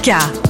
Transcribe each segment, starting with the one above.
El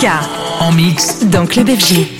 Moukouka. En mix. Dans Club FG.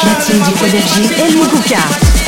platine du Faux-Berger, Elmi Gouka.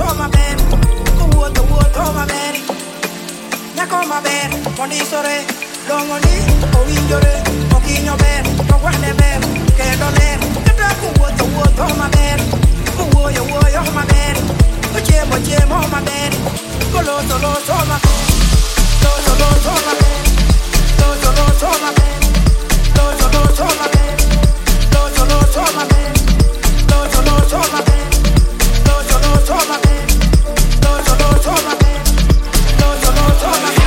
throw my bed. The wood, the wood, throw my bed. Knock on my bed. One sore. Long on it. Oh, in your bed. In your bed. Don't want bed. Get on. The dark the throw my bed. The wood, your wood, on my bed. My bed. Go low, so low, throw my bed. Low, so low, throw my bed. My bed. Low, so low, throw my bed. Low, so low, throw my bed. Tómate, no, yo no, tómate, no, yo no, tómate.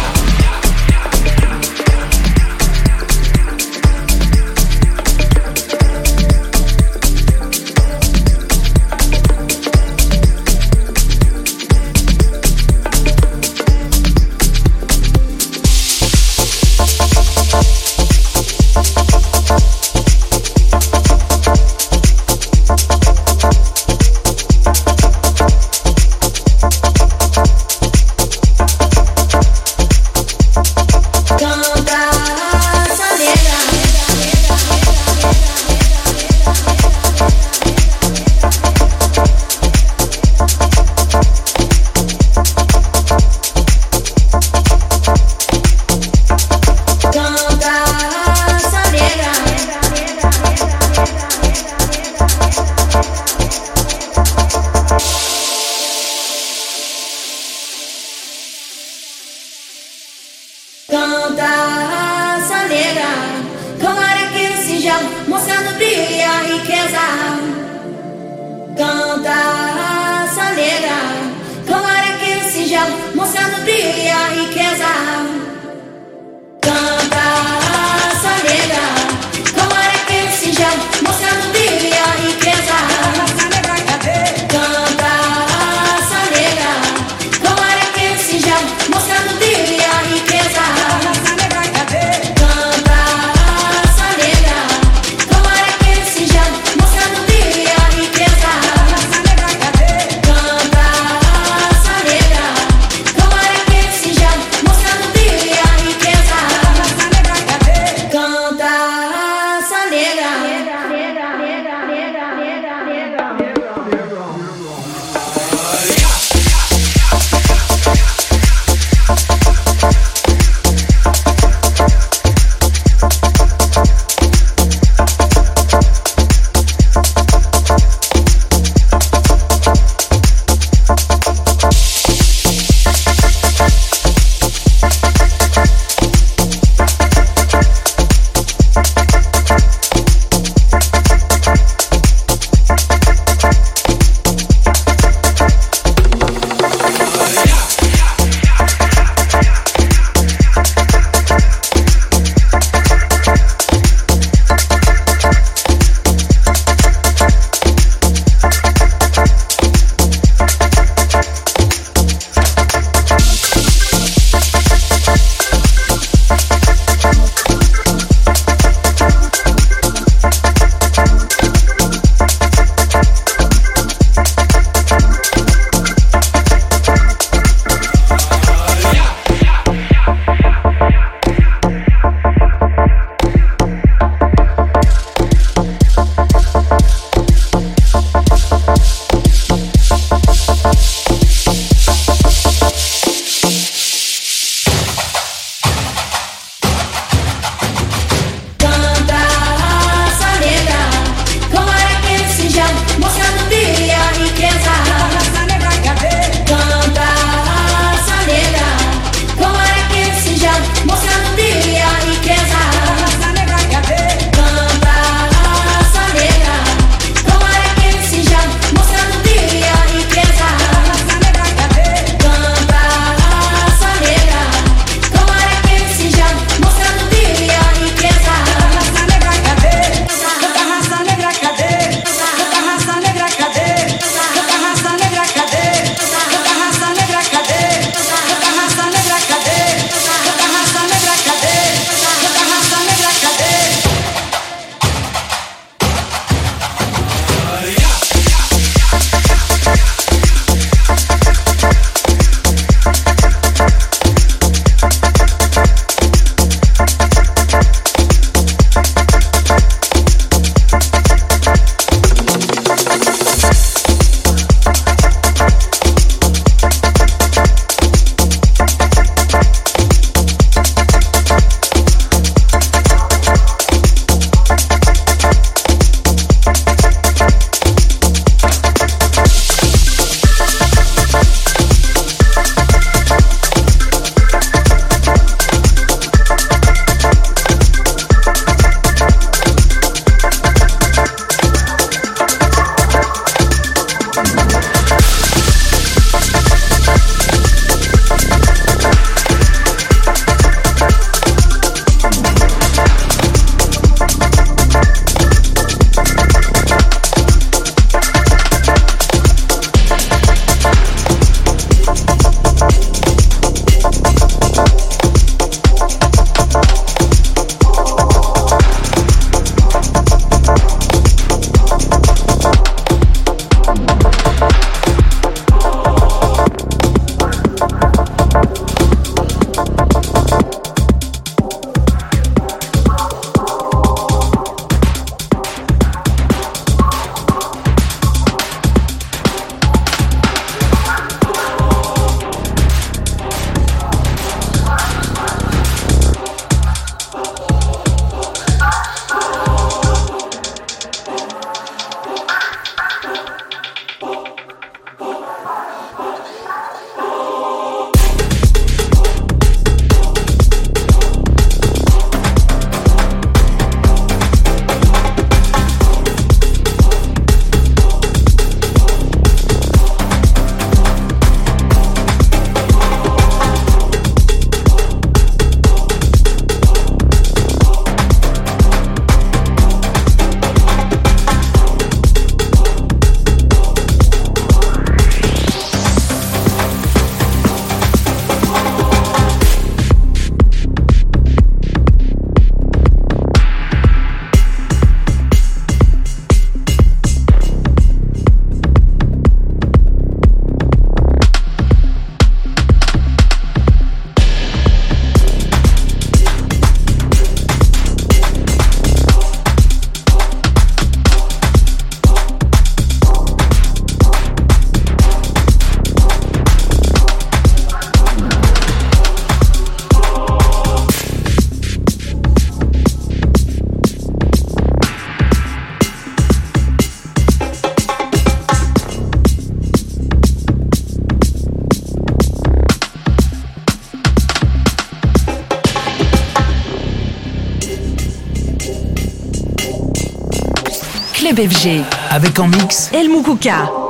FG. Avec en mix El Moukouka.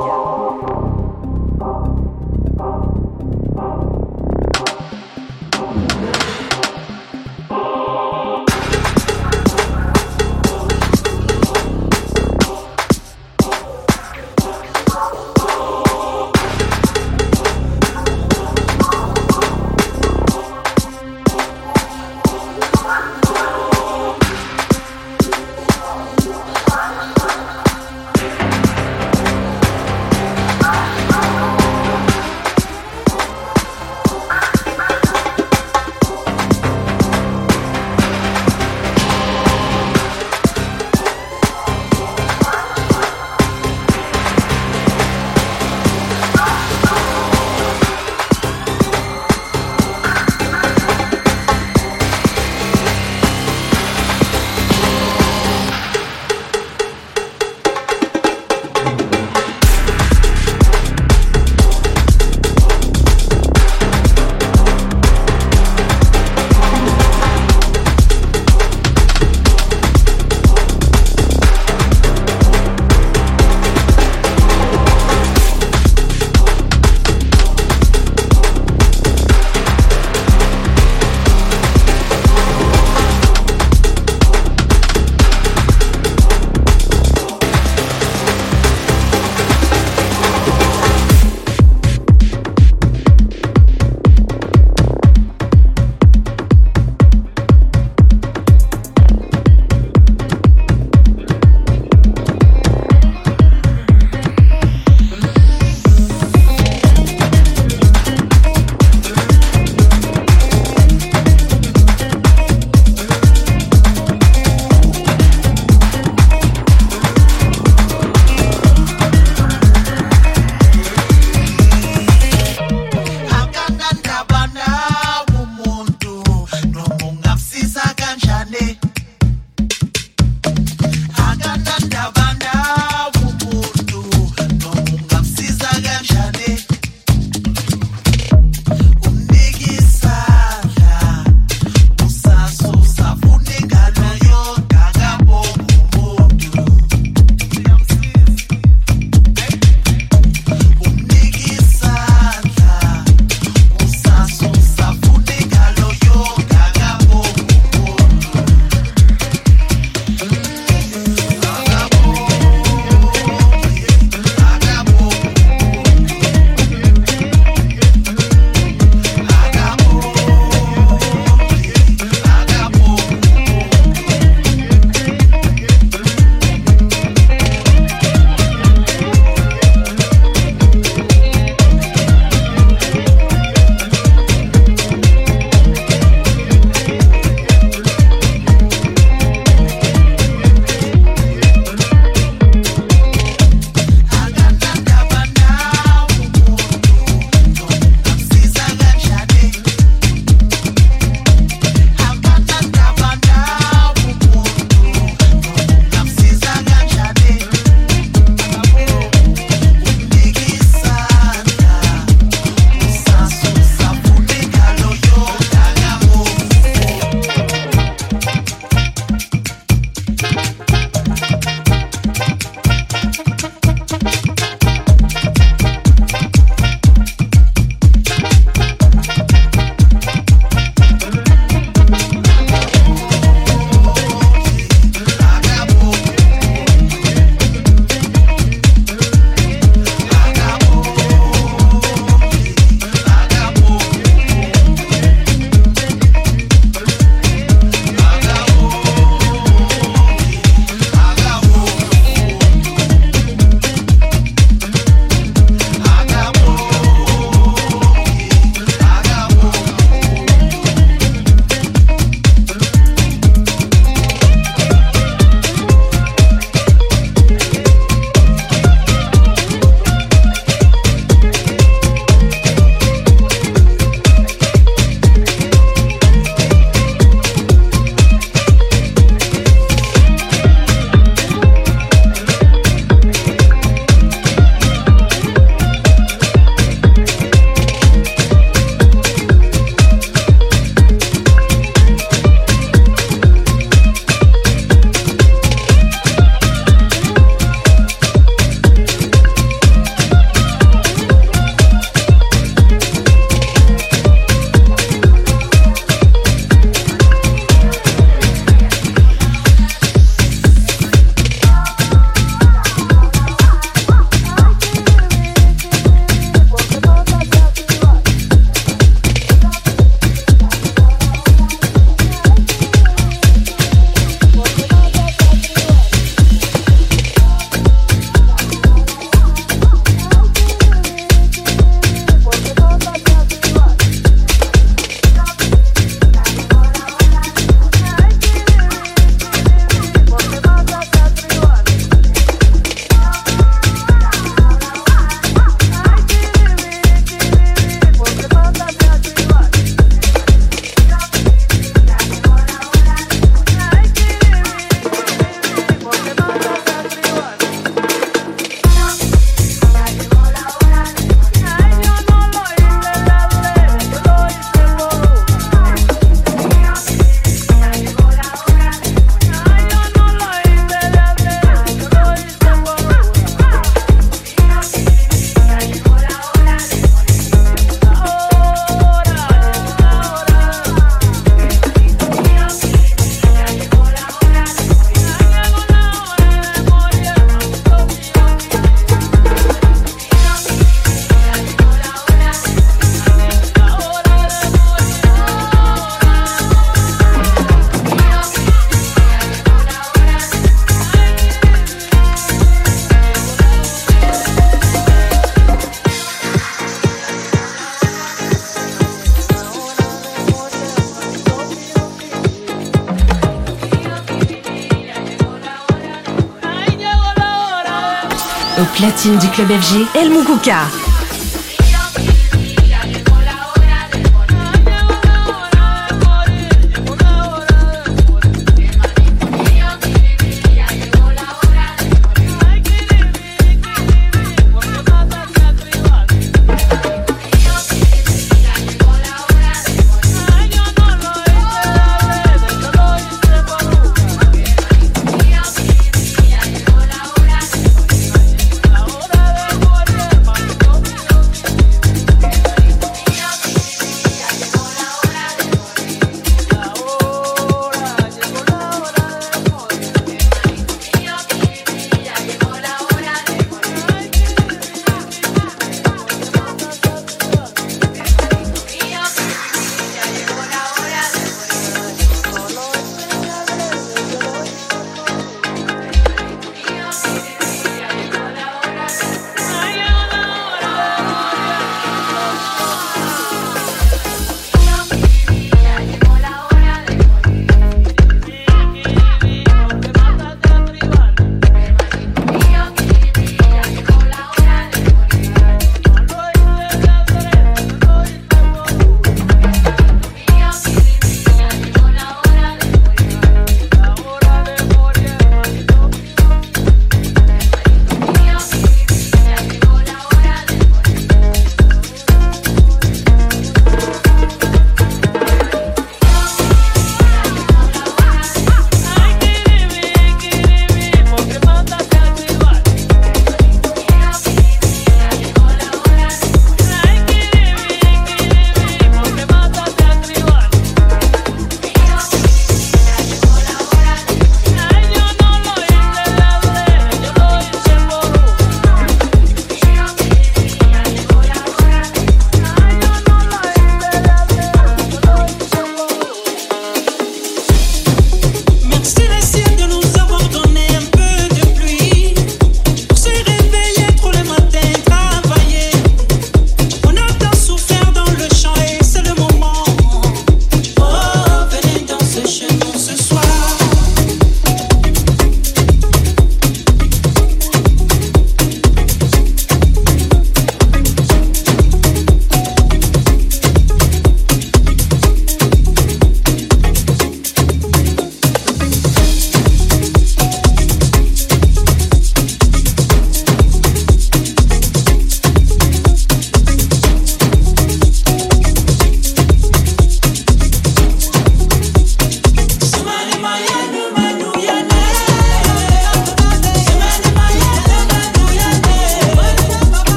du club FG, El Moukouka.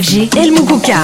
FG El Moukouka.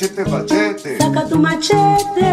Machete, machete. Saca tu. Machete,